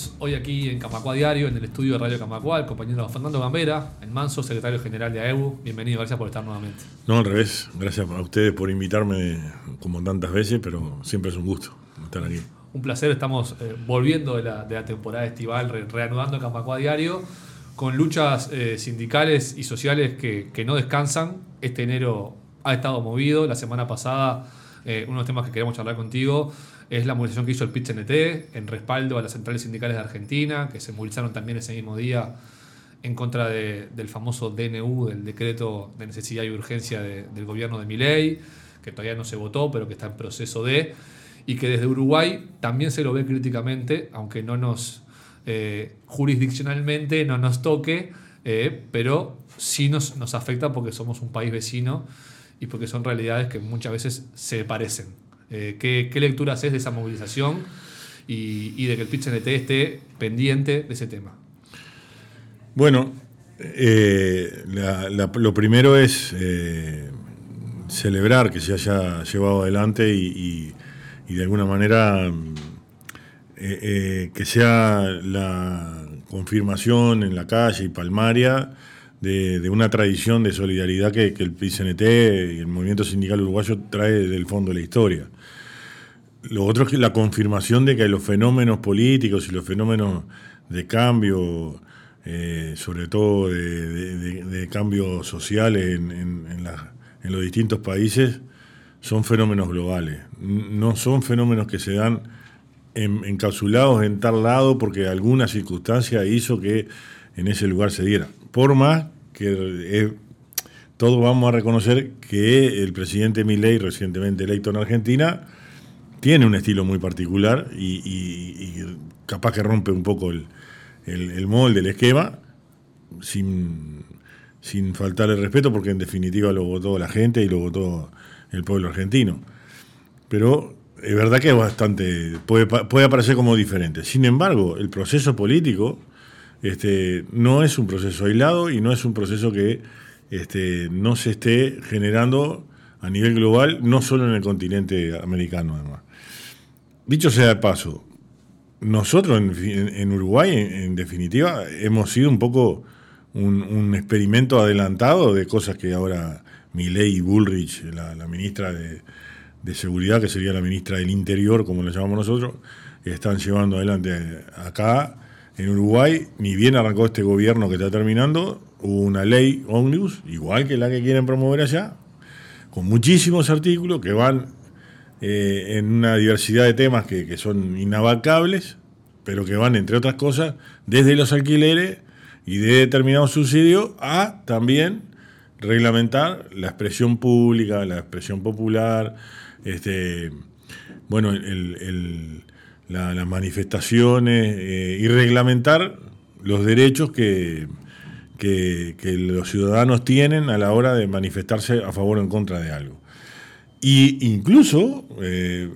Estamos hoy aquí en Camacua Diario, en el estudio de Radio Camacua, el compañero Fernando Gambera, el manso secretario general de AEU. Bienvenido, gracias por estar nuevamente. No, al revés. Gracias a ustedes por invitarme como tantas veces, pero siempre es un gusto estar aquí. Un placer, estamos eh, volviendo de la, temporada estival, reanudando Camacua Diario, con luchas eh, sindicales y sociales que, no descansan. Este enero ha estado movido. La semana pasada, eh, uno de los temas que queremos charlar contigo es la movilización que hizo el PIT-CNT en respaldo a las centrales sindicales de Argentina, que se movilizaron también ese mismo día en contra del famoso DNU, del decreto de necesidad y urgencia del gobierno de Miley, que todavía no se votó, pero que está en proceso de, y que desde Uruguay también se lo ve críticamente, aunque no nos eh, jurisdiccionalmente no nos toque, eh, pero sí nos, nos afecta porque somos un país vecino y porque son realidades que muchas veces se parecen. Eh, ¿qué, lectura haces de esa movilización y, de que el pit esté pendiente de ese tema? Bueno, eh, lo primero es eh, celebrar que se haya llevado adelante y, de alguna manera que sea la confirmación en la calle y palmaria de, una tradición de solidaridad que, que el PICNT y el movimiento sindical uruguayo trae del fondo de la historia. Lo otro es que la confirmación de que los fenómenos políticos y los fenómenos de cambio, eh, sobre todo de, cambio social en, los distintos países, son fenómenos globales. No son fenómenos que se dan encapsulados en tal lado porque alguna circunstancia hizo que en ese lugar se diera. Por más que eh, todos vamos a reconocer que el presidente Milei, recientemente electo en Argentina, tiene un estilo muy particular y, capaz que rompe un poco el, el, molde, el esquema, sin, sin faltarle respeto, porque en definitiva lo votó la gente y lo votó el pueblo argentino. Pero es verdad que es bastante, puede, puede aparecer como diferente. Sin embargo, el proceso político este, no es un proceso aislado y no es un proceso que este, no se esté generando a nivel global, no solo en el continente americano además. Dicho sea de paso, nosotros en, Uruguay, en, definitiva, hemos sido un poco un, experimento adelantado de cosas que ahora Milei Bullrich, la, ministra de, Seguridad, que sería la ministra del Interior, como le llamamos nosotros, están llevando adelante acá. En Uruguay, ni bien arrancó este gobierno que está terminando, hubo una ley ómnibus, igual que la que quieren promover allá, con muchísimos artículos que van eh, en una diversidad de temas que, son inabarcables, pero que van, entre otras cosas, desde los alquileres y de determinados subsidios a también reglamentar la expresión pública, la expresión popular, este, bueno, las manifestaciones eh, y reglamentar los derechos que, que, los ciudadanos tienen a la hora de manifestarse a favor o en contra de algo. Y incluso, eh,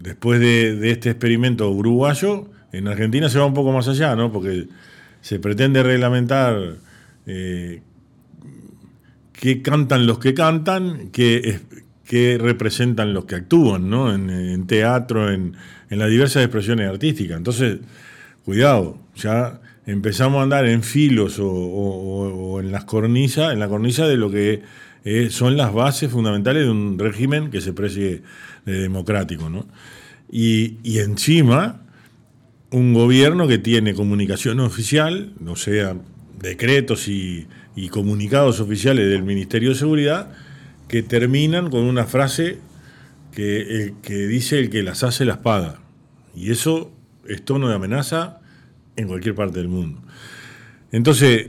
después de, este experimento uruguayo, en Argentina se va un poco más allá, ¿no? Porque se pretende reglamentar eh, qué cantan los que cantan, qué, representan los que actúan, ¿no? En, teatro, en, las diversas expresiones artísticas. Entonces, cuidado, ya empezamos a andar en filos o, en las cornisas, en la cornisa de lo que eh, son las bases fundamentales de un régimen que se precie de democrático. ¿no? Y, encima, un gobierno que tiene comunicación oficial, o sea, decretos y, comunicados oficiales del Ministerio de Seguridad, que terminan con una frase que, que dice el que las hace las paga. Y eso es tono de amenaza en cualquier parte del mundo. Entonces,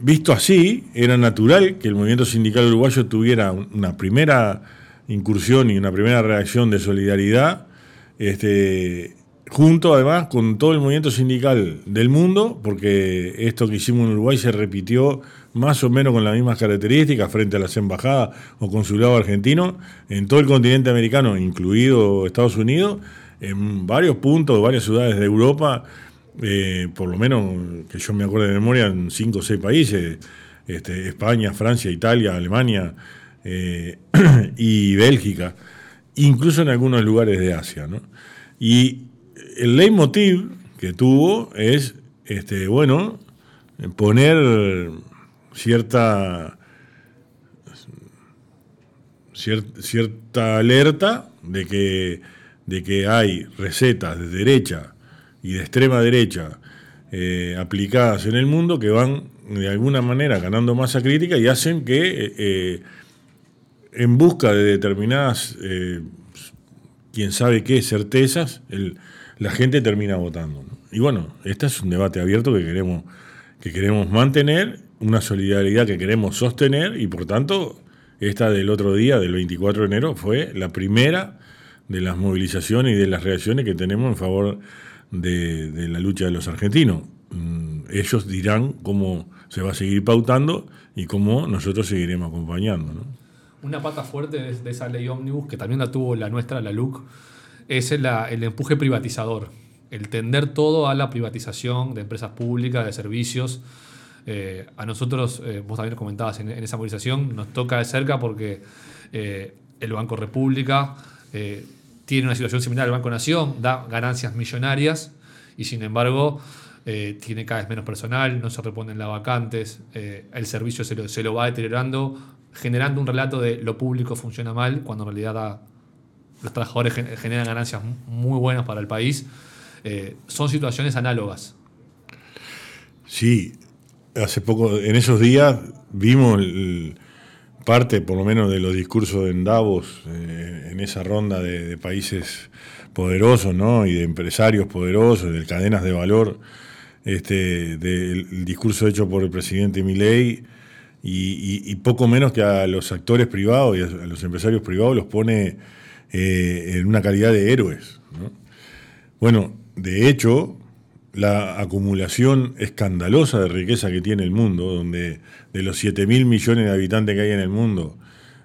visto así, era natural que el movimiento sindical uruguayo tuviera una primera incursión y una primera reacción de solidaridad, este, junto además con todo el movimiento sindical del mundo, porque esto que hicimos en Uruguay se repitió más o menos con las mismas características frente a las embajadas o consulados argentinos en todo el continente americano, incluido Estados Unidos, en varios puntos, varias ciudades de Europa eh, por lo menos que yo me acuerdo de memoria, en cinco o seis países, este, España, Francia, Italia, Alemania eh, y Bélgica, incluso en algunos lugares de Asia. Y el leitmotiv que tuvo es, este, bueno, poner cierta, cierta alerta de que, de que hay recetas de derecha y de extrema derecha eh, aplicadas en el mundo que van de alguna manera ganando masa crítica y hacen que eh, eh, en busca de determinadas, quién sabe qué, certezas, la gente termina votando. Y bueno, este es un debate abierto que queremos, que queremos mantener, una solidaridad que queremos sostener y por tanto esta del otro día, del 24 de enero, fue la primera de las movilizaciones y de las reacciones que tenemos en favor de, la lucha de los argentinos. Mm, ellos dirán cómo se va a seguir pautando y cómo nosotros seguiremos acompañando. Una pata fuerte de, esa ley ómnibus, que también la tuvo la nuestra, la LUC, es el, el empuje privatizador, el tender todo a la privatización de empresas públicas, de servicios. Eh, a nosotros, eh, vos también lo comentabas en, esa movilización, nos toca de cerca porque eh, el Banco República tiene una situación similar al Banco Nación, da ganancias millonarias y sin embargo tiene cada vez menos personal, no se reponen las vacantes, el servicio se lo, se lo, va deteriorando, generando un relato de lo público funciona mal, cuando en realidad los trabajadores generan ganancias muy buenas para el país. son situaciones análogas. Sí, hace poco, en esos días, vimos parte, por lo menos, de los discursos en Davos, eh, en esa ronda de, países poderosos, ¿no? Y de empresarios poderosos, de cadenas de valor, este, del discurso hecho por el presidente Milei, y, poco menos que a los actores privados y a, los empresarios privados los pone eh, en una calidad de héroes. Bueno, de hecho, la acumulación escandalosa de riqueza que tiene el mundo, donde de los 7 mil millones de habitantes que hay en el mundo,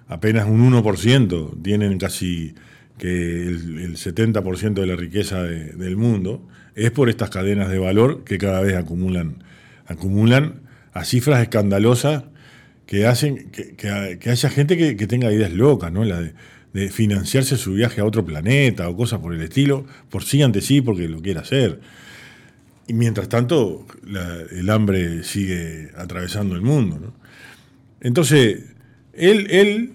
apenas un 1% tienen casi que el, 70% de la riqueza del mundo, es por estas cadenas de valor que cada vez acumulan, acumulan a cifras escandalosas que hacen que, haya gente que, tenga ideas locas, ¿no? La de, de, financiarse su viaje a otro planeta o cosas por el estilo, por sí ante sí, porque lo quiere hacer. Y mientras tanto, el hambre sigue atravesando el mundo. Entonces, él, él,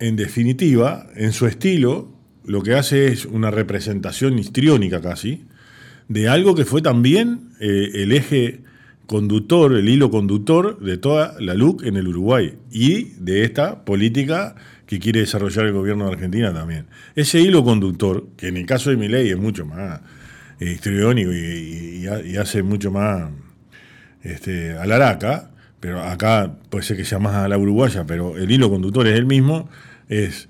en definitiva, en su estilo, lo que hace es una representación histriónica casi, de algo que fue también eh, el eje conductor, el hilo conductor de toda la LUC en el Uruguay y de esta política que quiere desarrollar el gobierno de Argentina también. Ese hilo conductor, que en el caso de mi ley es mucho más histriónico y, hace mucho más este, a la araca, pero acá puede ser que sea más a la uruguaya, pero el hilo conductor es el mismo, es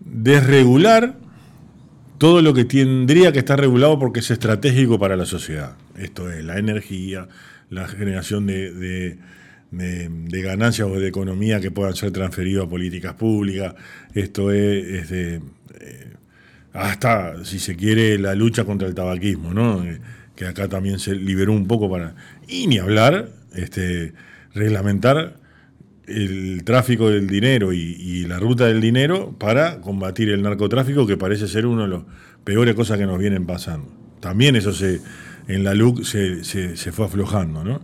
desregular todo lo que tendría que estar regulado porque es estratégico para la sociedad. Esto es la energía, la generación de, ganancias o de economía que puedan ser transferidas a políticas públicas, esto es, este, hasta, si se quiere, la lucha contra el tabaquismo, ¿no? Eh, que acá también se liberó un poco para... Y ni hablar, este, reglamentar el tráfico del dinero y, la ruta del dinero para combatir el narcotráfico, que parece ser una de las peores cosas que nos vienen pasando. También eso se, en la LUC se, se, se fue aflojando, ¿no?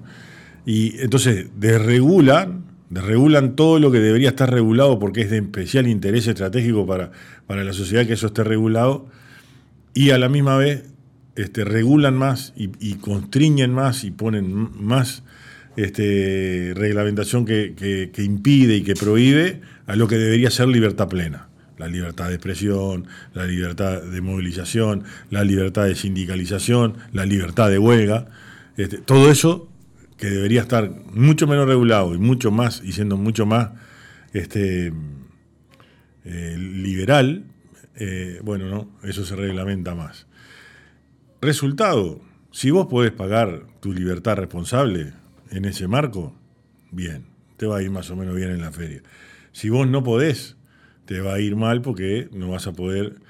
Y entonces desregulan regulan todo lo que debería estar regulado porque es de especial interés estratégico para, para la sociedad que eso esté regulado, y a la misma vez este, regulan más y, constriñen más y ponen más este, reglamentación que, impide y que prohíbe a lo que debería ser libertad plena. La libertad de expresión, la libertad de movilización, la libertad de sindicalización, la libertad de huelga. Este, todo eso que debería estar mucho menos regulado y mucho más, y siendo mucho más este, eh, liberal, eh, bueno, no, eso se reglamenta más. Resultado, si vos podés pagar tu libertad responsable en ese marco, bien, te va a ir más o menos bien en la feria. Si vos no podés, te va a ir mal porque no vas a poder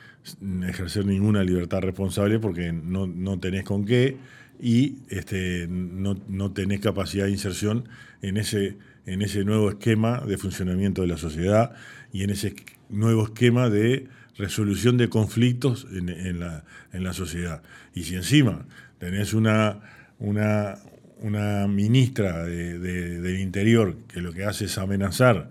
ejercer ninguna libertad responsable porque no, no tenés con qué y este, no, no, tenés capacidad de inserción en ese, en ese nuevo esquema de funcionamiento de la sociedad y en ese nuevo esquema de resolución de conflictos en, la, en la sociedad. Y si encima tenés una, una, ministra de, del Interior que lo que hace es amenazar,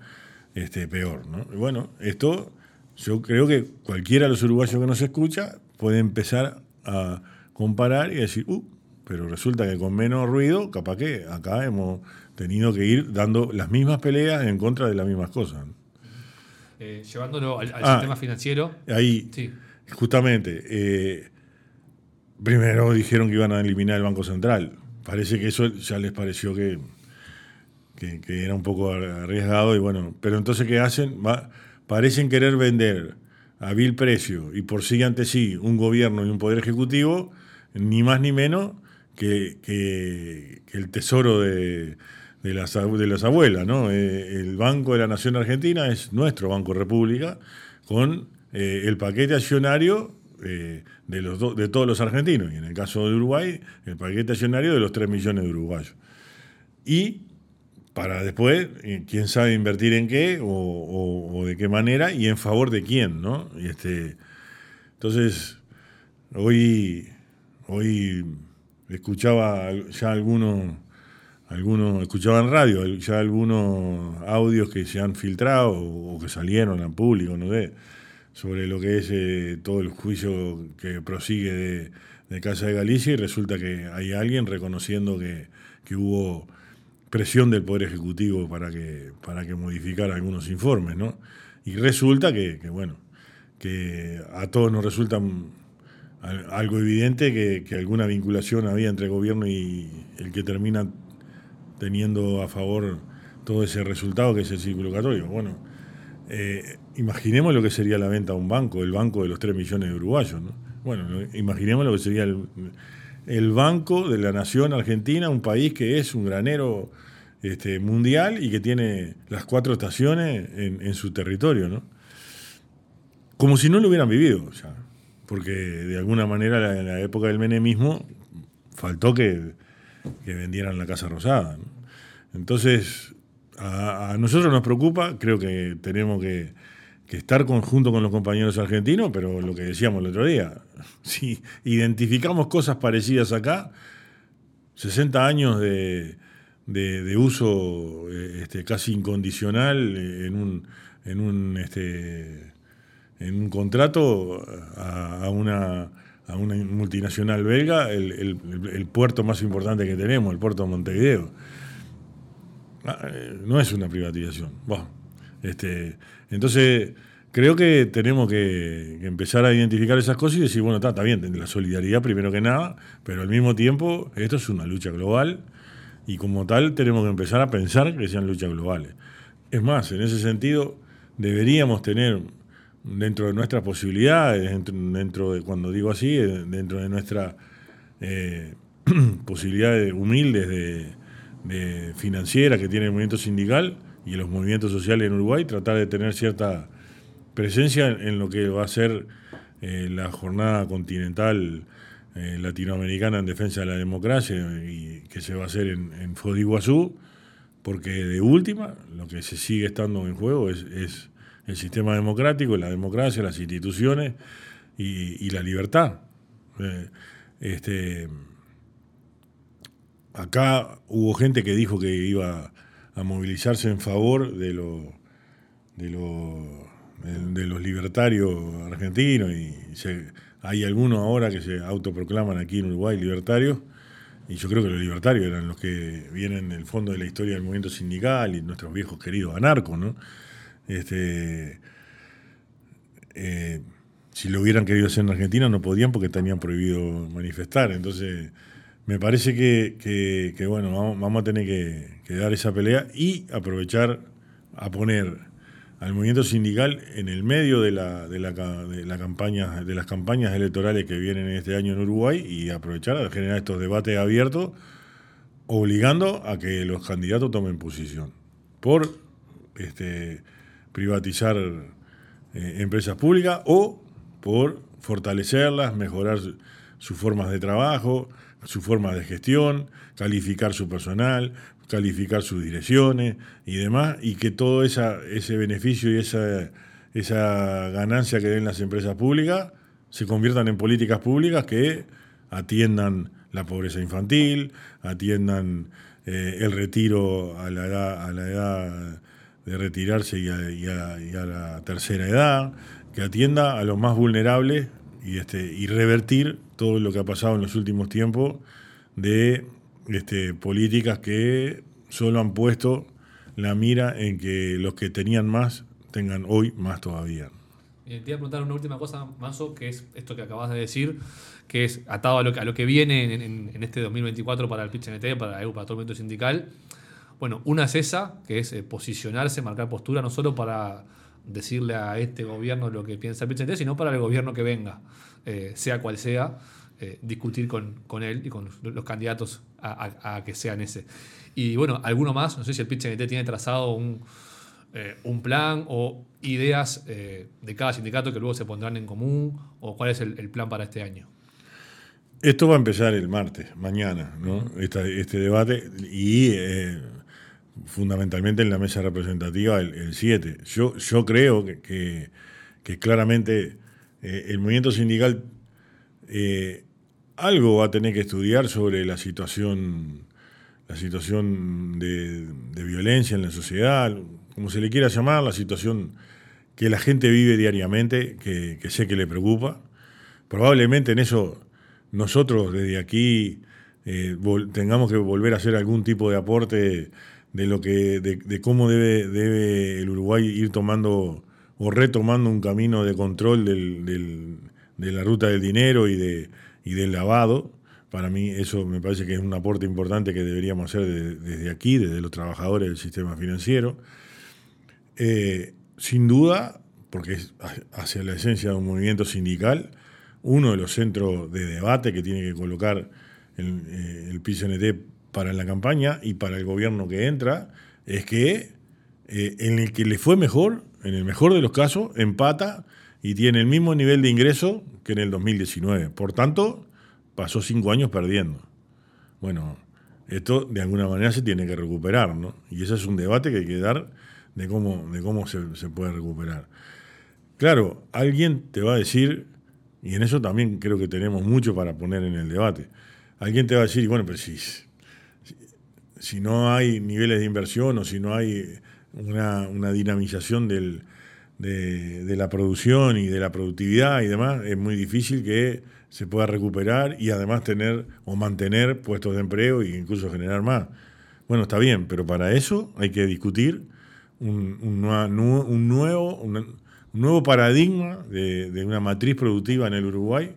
este, peor. ¿no? Y bueno, esto yo creo que cualquiera de los uruguayos que nos escucha puede empezar a comparar y decir, uh, pero resulta que con menos ruido, capaz que acá hemos tenido que ir dando las mismas peleas en contra de las mismas cosas. Eh, llevándolo al, ah, sistema financiero. Ahí, justamente, eh, primero dijeron que iban a eliminar el Banco Central. Parece que eso ya les pareció que, que, era un poco arriesgado y bueno, pero entonces ¿qué hacen? parecen querer vender a vil precio y por sí ante sí un gobierno y un poder ejecutivo, ni más ni menos que, el tesoro de, las, abuelas. ¿no? Eh, el Banco de la Nación Argentina es nuestro Banco República con eh, el paquete accionario eh, de, los de todos los argentinos, y en el caso de Uruguay, el paquete accionario de los 3 millones de uruguayos. Y para después, quién sabe invertir en qué o, de qué manera y en favor de quién, ¿no? Este, entonces, hoy, hoy escuchaba ya algunos, algunos, escuchaba en radio ya algunos audios que se han filtrado o que salieron al público, no sé sobre lo que es eh, todo el juicio que prosigue de, Casa de Galicia y resulta que hay alguien reconociendo que, hubo presión del Poder Ejecutivo para que, para que modificara algunos informes, ¿no? Y resulta que, bueno, que a todos nos resulta algo evidente que, alguna vinculación había entre gobierno y el que termina teniendo a favor todo ese resultado que es el círculo católico. Bueno, eh, imaginemos lo que sería la venta a un banco, el banco de los 3 millones de uruguayos. Bueno, imaginemos lo que sería el, banco de la nación argentina, un país que es un granero este, mundial y que tiene las cuatro estaciones en, su territorio. ¿no? Como si no lo hubieran vivido, porque de alguna manera en la, época del menemismo faltó que, vendieran la Casa Rosada. Entonces, a, nosotros nos preocupa, creo que tenemos que, estar conjunto con los compañeros argentinos, pero lo que decíamos el otro día, si identificamos cosas parecidas acá, 60 años de, uso eh, este, casi incondicional en un, este, en un contrato a, una, a una multinacional belga, el, el puerto más importante que tenemos, el puerto de Montevideo Ah, eh, no es una privatización. este, entonces, creo que tenemos que, empezar a identificar esas cosas y decir, bueno, está, está bien, la solidaridad primero que nada, pero al mismo tiempo esto es una lucha global y como tal tenemos que empezar a pensar que sean luchas globales. Es más, en ese sentido, deberíamos tener dentro de nuestras posibilidades, dentro, de, cuando digo así, eh, dentro de nuestras eh, posibilidades humildes de de financiera que tiene el movimiento sindical y los movimientos sociales en Uruguay, tratar de tener cierta presencia en lo que va a ser eh, la jornada continental latinoamericana en defensa de la democracia y que se va a hacer en, en Fodiguazú, porque de última lo que se sigue estando en juego es, el sistema democrático, la democracia, las instituciones y, la libertad. Eh, este, acá hubo gente que dijo que iba a movilizarse en favor de, de, los libertarios argentinos y hay algunos ahora que se autoproclaman aquí en Uruguay libertarios y yo creo que los libertarios eran los que vienen del fondo de la historia del movimiento sindical y nuestros viejos queridos anarcos, ¿no? Este, eh, si lo hubieran querido hacer en Argentina no podían porque tenían prohibido manifestar, entonces me parece que, bueno, vamos, a tener que, dar esa pelea y aprovechar a poner al movimiento sindical en el medio de, la, de, la, de, la campaña, de las campañas electorales que vienen este año en Uruguay y aprovechar a generar estos debates abiertos, obligando a que los candidatos tomen posición por este, privatizar eh, empresas públicas o por fortalecerlas, mejorar sus formas de trabajo, su forma de gestión, calificar su personal, calificar sus direcciones y demás, y que todo esa, ese beneficio y esa, esa ganancia que den las empresas públicas se conviertan en políticas públicas que atiendan la pobreza infantil, atiendan eh, el retiro a la edad, a la edad de retirarse y a, la tercera edad, que atienda a los más vulnerables y, este, y revertir todo lo que ha pasado en los últimos tiempos de este, políticas que solo han puesto la mira en que los que tenían más tengan hoy más todavía. te iba a preguntar una última cosa, Manso, que es esto que acabas de decir, que es atado a lo que, a lo que viene en, este 2024 para el PIT-CNT, para, para todo el movimiento sindical. Bueno, una es esa, que es eh, posicionarse, marcar postura, no solo para decirle a este gobierno lo que piensa el PIT-CNT, sino para el gobierno que venga, eh, sea cual sea, eh, discutir con, él y con los candidatos a, que sean ese. Y bueno, alguno más, no sé si el PIT-CNT tiene trazado un, un plan o ideas de cada sindicato que luego se pondrán en común, o cuál es el plan para este año. Esto va a empezar el martes, mañana, ¿no? este debate y fundamentalmente en la mesa representativa el, 7. Yo, yo creo que, claramente eh, el movimiento sindical eh, algo va a tener que estudiar sobre la situación, la situación de, violencia en la sociedad, como se le quiera llamar, la situación que la gente vive diariamente, que sé que le preocupa. Probablemente en eso nosotros desde aquí eh, tengamos que volver a hacer algún tipo de aporte de lo que de, cómo debe, debe el Uruguay ir tomando o retomando un camino de control de la ruta del dinero y, de, y del lavado. Para mí eso me parece que es un aporte importante que deberíamos hacer desde aquí, desde los trabajadores del sistema financiero. Eh, sin duda, porque es hacia la esencia de un movimiento sindical, uno de los centros de debate que tiene que colocar el, eh, el PCNT para la campaña y para el gobierno que entra es que eh, en el que le fue mejor, en el mejor de los casos, empata y tiene el mismo nivel de ingreso que en el 2019. Por tanto, pasó cinco años perdiendo. Bueno, esto de alguna manera se tiene que recuperar, ¿no? Y ese es un debate que hay que dar de cómo, de cómo se, puede recuperar. Claro, alguien te va a decir y en eso también creo que tenemos mucho para poner en el debate. Alguien te va a decir, bueno, pero si, si, no hay niveles de inversión o si no hay una, dinamización del, de, la producción y de la productividad y demás, es muy difícil que se pueda recuperar y además tener o mantener puestos de empleo e incluso generar más. Bueno, está bien, pero para eso hay que discutir un nuevo, un nuevo paradigma de, una matriz productiva en el Uruguay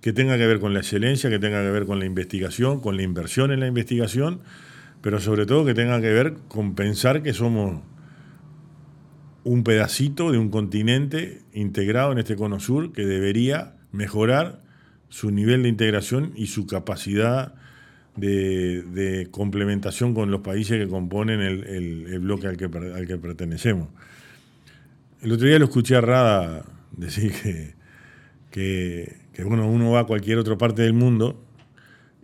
que tenga que ver con la excelencia, que tenga que ver con la investigación, con la inversión en la investigación, pero sobre todo que tenga que ver con pensar que somos un pedacito de un continente integrado en este cono sur que debería mejorar su nivel de integración y su capacidad de, complementación con los países que componen el, bloque al que, al que pertenecemos. El otro día lo escuché a Rada decir que, que, bueno, uno va a cualquier otra parte del mundo,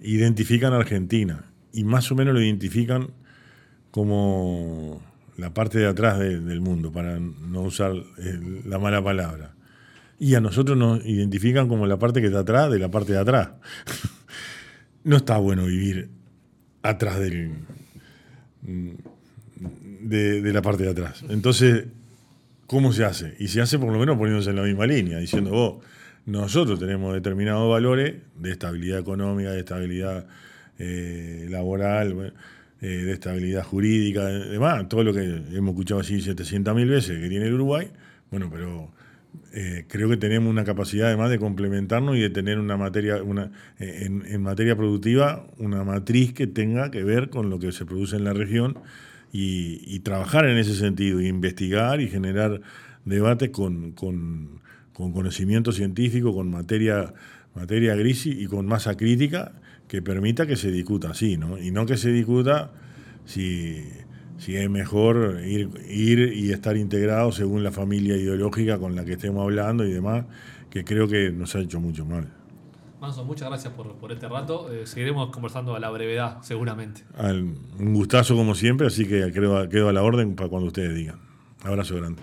identifican a Argentina y más o menos lo identifican como la parte de atrás del mundo, para no usar la mala palabra. Y a nosotros nos identifican como la parte que está atrás de la parte de atrás. no está bueno vivir atrás del, de, de la parte de atrás. Entonces, ¿Cómo se hace? Y se hace por lo menos poniéndose en la misma línea, diciendo, vos, nosotros tenemos determinados valores de estabilidad económica, de estabilidad eh, laboral, eh, de estabilidad jurídica, demás, todo lo que hemos escuchado así 700.000 veces que tiene el Uruguay, bueno, pero eh, creo que tenemos una capacidad además de complementarnos y de tener una materia, una, en, materia productiva, una matriz que tenga que ver con lo que se produce en la región y, trabajar en ese sentido, investigar y generar debate con, conocimiento científico, con materia, materia gris y con masa crítica que permita que se discuta así, ¿no? Y no que se discuta si, si es mejor ir, ir y estar integrado según la familia ideológica con la que estemos hablando y demás, que creo que nos ha hecho mucho mal. Manso, muchas gracias por, este rato. Eh, seguiremos conversando a la brevedad, seguramente. un gustazo como siempre, así que quedo, quedo a la orden para cuando ustedes digan. Abrazo grande.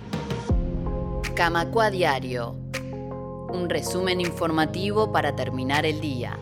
Camacua Diario. Un resumen informativo para terminar el día.